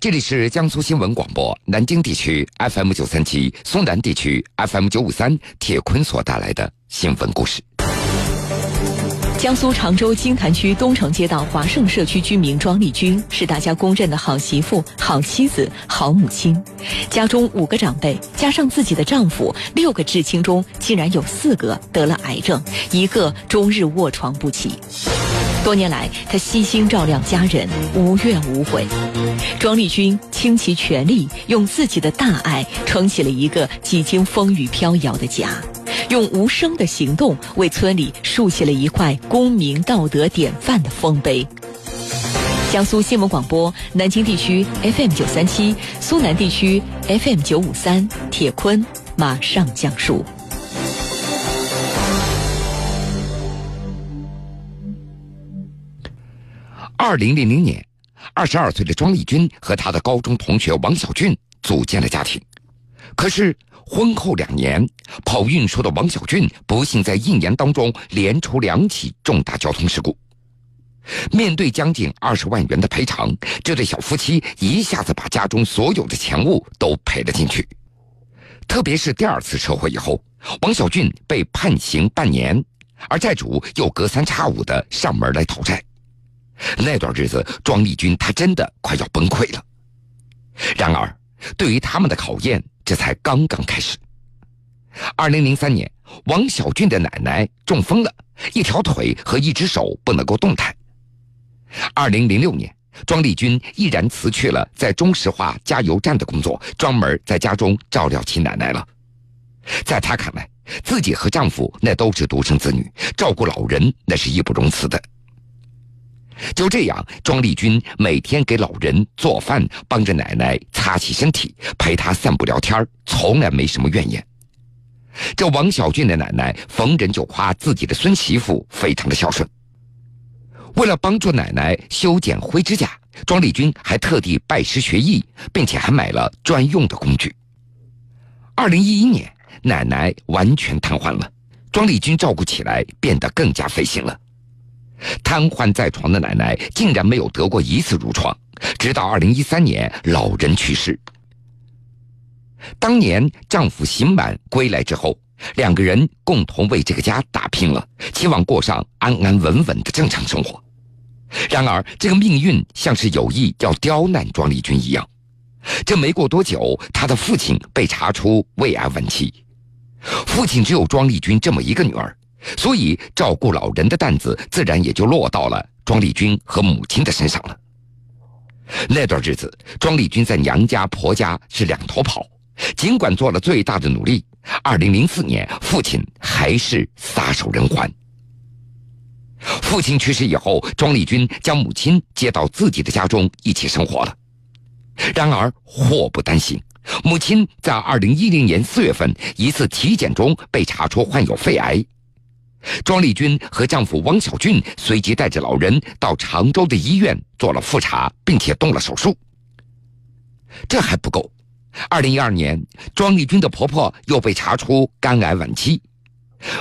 这里是江苏新闻广播南京地区 FM 九三七、苏南地区 FM 九五三，铁坤所带来的新闻故事。江苏常州金坛区东城街道华盛社区居民庄丽君是大家公认的好媳妇、好妻子、好母亲。家中五个长辈加上自己的丈夫，六个至亲中竟然有四个得了癌症，一个终日卧床不起。多年来，他悉心照料家人，无怨无悔。庄丽君倾其全力，用自己的大爱撑起了一个几经风雨飘摇的家，用无声的行动为村里竖起了一块公民道德典范的丰碑。江苏新闻广播南京地区 FM 九三七，苏南地区 FM 九五三，铁坤马上讲述。二零零零年，二十二岁的庄丽君和她的高中同学王小俊组建了家庭。可是婚后两年，跑运输的王小俊不幸在一年当中连出两起重大交通事故。面对将近二十万元的赔偿，这对小夫妻一下子把家中所有的钱物都赔了进去。特别是第二次车祸以后，王小俊被判刑半年，而债主又隔三差五的上门来讨债。那段日子，庄丽君她真的快要崩溃了。然而，对于他们的考验，这才刚刚开始。二零零三年，王小俊的奶奶中风了，一条腿和一只手不能够动弹。二零零六年，庄丽君毅然辞去了在中石化加油站的工作，专门在家中照料起奶奶了。在她看来，自己和丈夫那都是独生子女，照顾老人那是义不容辞的。就这样，庄丽君每天给老人做饭，帮着奶奶擦洗身体，陪她散步聊天，从来没什么怨言。这王小俊的奶奶逢人就夸自己的孙媳妇非常的孝顺。为了帮助奶奶修剪灰指甲，庄丽君还特地拜师学艺，并且还买了专用的工具。二零一一年，奶奶完全瘫痪了，庄丽君照顾起来变得更加费心了。瘫痪在床的奶奶竟然没有得过一次褥疮，直到二零一三年老人去世。当年丈夫刑满归来之后，两个人共同为这个家打拼了，期望过上安安稳稳的正常生活。然而，这个命运像是有意要刁难庄丽君一样。这没过多久，她的父亲被查出胃癌晚期。父亲只有庄丽君这么一个女儿。所以，照顾老人的担子自然也就落到了庄丽君和母亲的身上了。那段日子，庄丽君在娘家婆家是两头跑，尽管做了最大的努力，二零零四年父亲还是撒手人寰。父亲去世以后，庄丽君将母亲接到自己的家中一起生活了。然而祸不单行，母亲在二零一零年四月份一次体检中被查出患有肺癌。庄丽君和丈夫王小俊随即带着老人到常州的医院做了复查，并且动了手术。这还不够，二零一二年，庄丽君的婆婆又被查出肝癌晚期。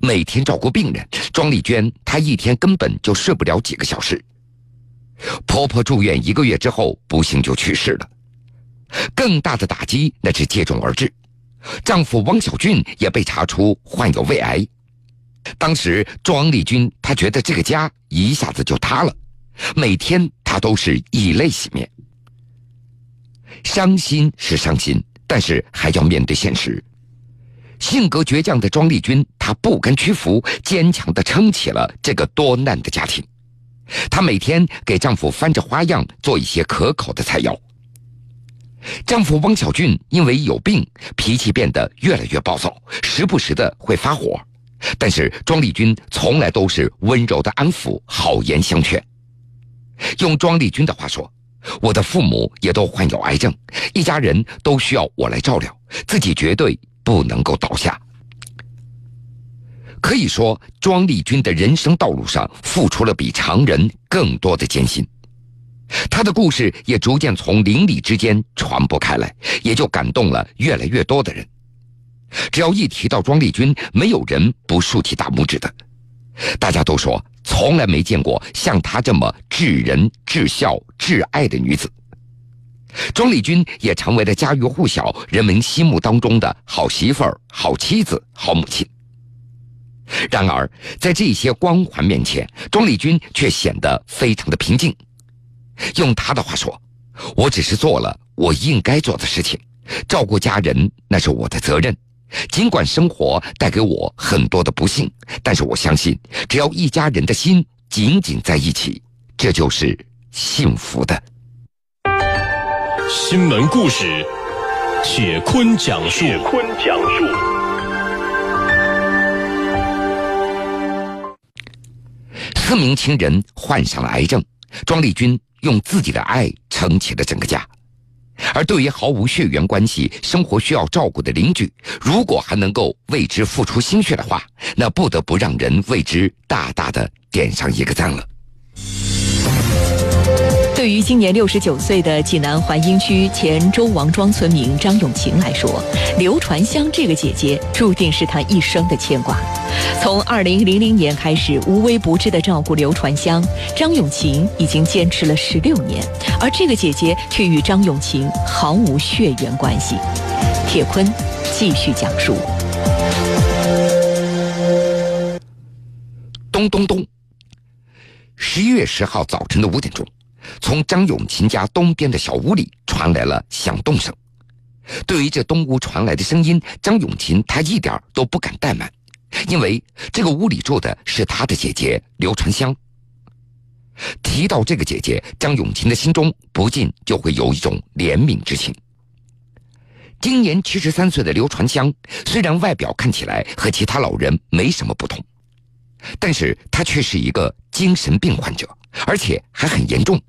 每天照顾病人，庄丽娟她一天根本就睡不了几个小时。婆婆住院一个月之后，不幸就去世了。更大的打击那是接踵而至，丈夫王小俊也被查出患有胃癌。当时庄丽君她觉得这个家一下子就塌了，每天她都是以泪洗面。伤心是伤心，但是还要面对现实。性格倔强的庄丽君，她不甘屈服，坚强的撑起了这个多难的家庭。她每天给丈夫翻着花样做一些可口的菜肴。丈夫汪小俊因为有病，脾气变得越来越暴躁，时不时的会发火。但是庄丽君从来都是温柔的安抚，好言相劝。用庄丽君的话说：“我的父母也都患有癌症，一家人都需要我来照料，自己绝对不能够倒下。”可以说，庄丽君的人生道路上付出了比常人更多的艰辛。她的故事也逐渐从邻里之间传播开来，也就感动了越来越多的人。只要一提到庄丽君，没有人不竖起大拇指的。大家都说，从来没见过像她这么至人、至孝、至爱的女子。庄丽君也成为了家喻户晓、人们心目当中的好媳妇儿、好妻子、好母亲。然而，在这些光环面前，庄丽君却显得非常的平静。用她的话说：“我只是做了我应该做的事情，照顾家人那是我的责任。尽管生活带给我很多的不幸，但是我相信，只要一家人的心紧紧在一起，这就是幸福的。”新闻故事，铁坤讲述。铁坤讲述。四名亲人患上了癌症，庄丽君用自己的爱撑起了整个家。而对于毫无血缘关系、生活需要照顾的邻居，如果还能够为之付出心血的话，那不得不让人为之大大的点上一个赞了。对于今年六十九岁的济南槐荫区前周王庄村民张永琴来说，刘传香这个姐姐注定是她一生的牵挂。从二零零零年开始无微不至的照顾刘传香，张永琴已经坚持了十六年，而这个姐姐却与张永琴毫无血缘关系。铁坤继续讲述。咚咚咚！十一月十号早晨的五点钟。从张永琴家东边的小屋里传来了响动声。对于这东屋传来的声音，张永琴他一点都不敢怠慢，因为这个屋里住的是他的姐姐刘传香。提到这个姐姐，张永琴的心中不禁就会有一种怜悯之情。今年七十三岁的刘传香，虽然外表看起来和其他老人没什么不同，但是他却是一个精神病患者，而且还很严重。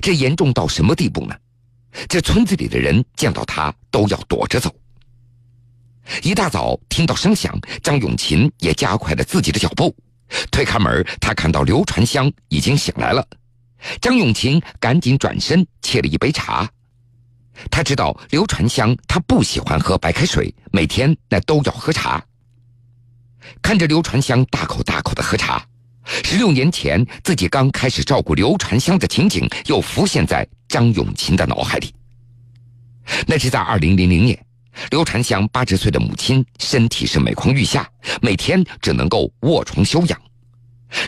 这严重到什么地步呢？这村子里的人见到他都要躲着走。一大早听到声响，张永琴也加快了自己的脚步。推开门，他看到刘传香已经醒来了。张永琴赶紧转身沏了一杯茶。他知道刘传香他不喜欢喝白开水，每天那都要喝茶。看着刘传香大口大口的喝茶。十六年前，自己刚开始照顾刘传香的情景又浮现在张永琴的脑海里。那是在二零零零年，刘传香八十岁的母亲身体是每况愈下，每天只能够卧床休养。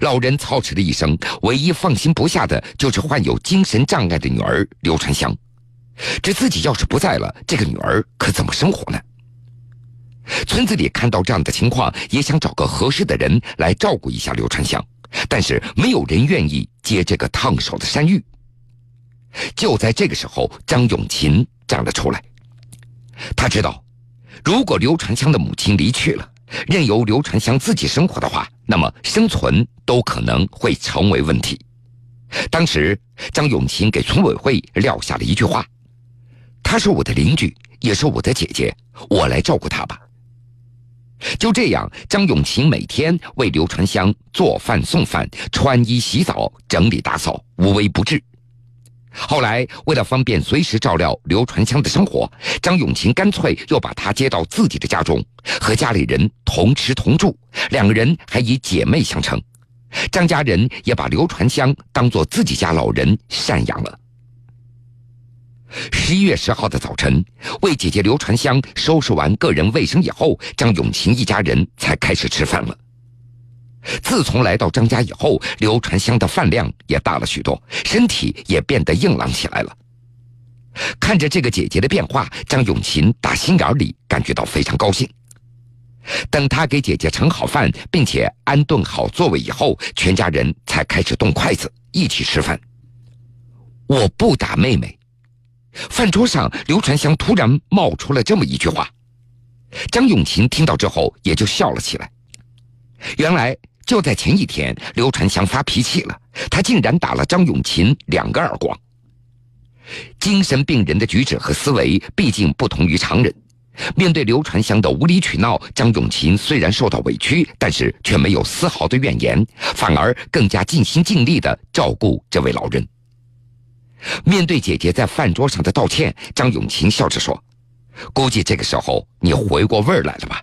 老人操持的一生，唯一放心不下的就是患有精神障碍的女儿刘传香。这自己要是不在了，这个女儿可怎么生活呢？村子里看到这样的情况，也想找个合适的人来照顾一下刘传香，但是没有人愿意接这个烫手的山芋。就在这个时候，张永琴站了出来。他知道，如果刘传香的母亲离去了，任由刘传香自己生活的话，那么生存都可能会成为问题。当时，张永琴给村委会撂下了一句话：“她是我的邻居，也是我的姐姐，我来照顾她吧。”就这样，张永琴每天为刘传香做饭、送饭、穿衣、洗澡、整理、打扫，无微不至。后来，为了方便随时照料刘传香的生活，张永琴干脆又把她接到自己的家中，和家里人同吃同住，两个人还以姐妹相称。张家人也把刘传香当做自己家老人赡养了。十一月十号的早晨，为姐姐刘传香收拾完个人卫生以后，张永琴一家人才开始吃饭了。自从来到张家以后，刘传香的饭量也大了许多，身体也变得硬朗起来了。看着这个姐姐的变化，张永琴打心眼里感觉到非常高兴。等他给姐姐盛好饭，并且安顿好座位以后，全家人才开始动筷子一起吃饭。我不打妹妹。饭桌上，刘传香突然冒出了这么一句话，张永琴听到之后也就笑了起来。原来就在前一天，刘传祥发脾气了，他竟然打了张永琴两个耳光。精神病人的举止和思维毕竟不同于常人，面对刘传祥的无理取闹，张永琴虽然受到委屈，但是却没有丝毫的怨言，反而更加尽心尽力的照顾这位老人。面对姐姐在饭桌上的道歉，张永琴笑着说：“估计这个时候你回过味儿来了吧？”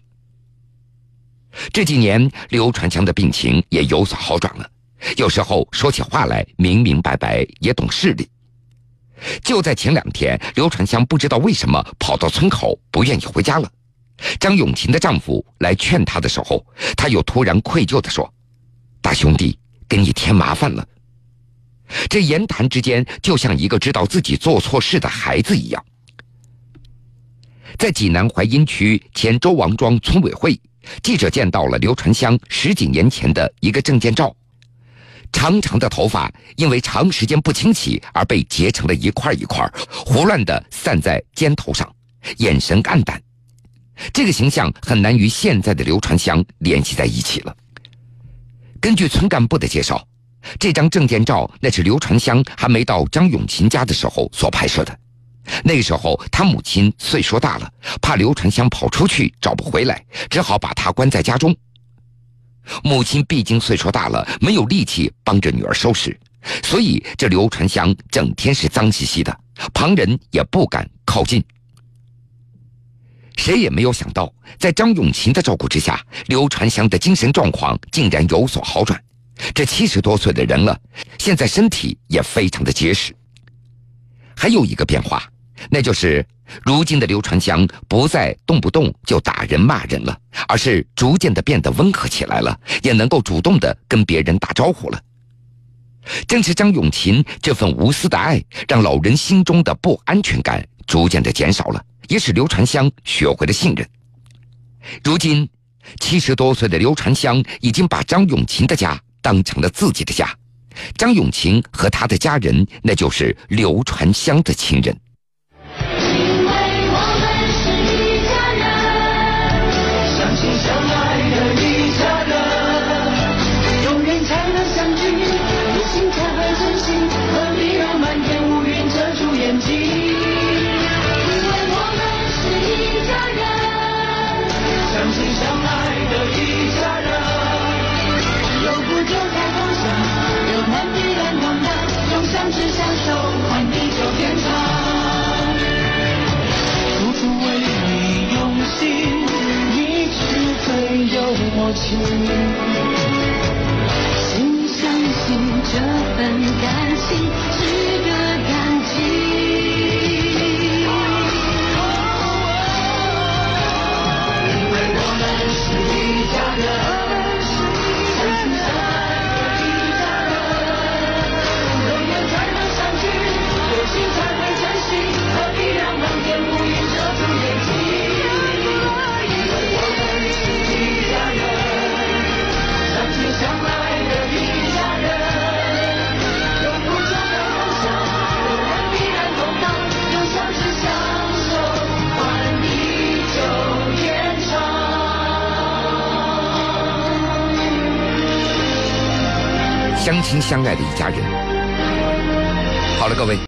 这几年，刘传强的病情也有所好转了，有时候说起话来明明白白，也懂事理。就在前两天，刘传香不知道为什么跑到村口，不愿意回家了。张永琴的丈夫来劝她的时候，她又突然愧疚地说：“大兄弟，给你添麻烦了。”这言谈之间，就像一个知道自己做错事的孩子一样。在济南淮阴区前周王庄村委会，记者见到了刘传香十几年前的一个证件照。长长的头发因为长时间不清洗而被结成了一块一块，胡乱地散在肩头上，眼神暗淡。这个形象很难与现在的刘传香联系在一起了。根据村干部的介绍，这张证件照那是刘传香还没到张永琴家的时候所拍摄的。那时候他母亲岁数大了，怕刘传香跑出去找不回来，只好把他关在家中。母亲毕竟岁数大了，没有力气帮着女儿收拾，所以这刘传香整天是脏兮兮的，旁人也不敢靠近。谁也没有想到，在张永琴的照顾之下，刘传香的精神状况竟然有所好转。这七十多岁的人了，现在身体也非常的结实。还有一个变化。那就是，如今的刘传香不再动不动就打人骂人了，而是逐渐的变得温和起来了，也能够主动的跟别人打招呼了。正是张永琴这份无私的爱，让老人心中的不安全感逐渐的减少了，也使刘传香学会了信任。如今，七十多岁的刘传香已经把张永琴的家当成了自己的家，张永琴和他的家人，那就是刘传香的亲人。心。相亲相爱的一家人。好了，各位。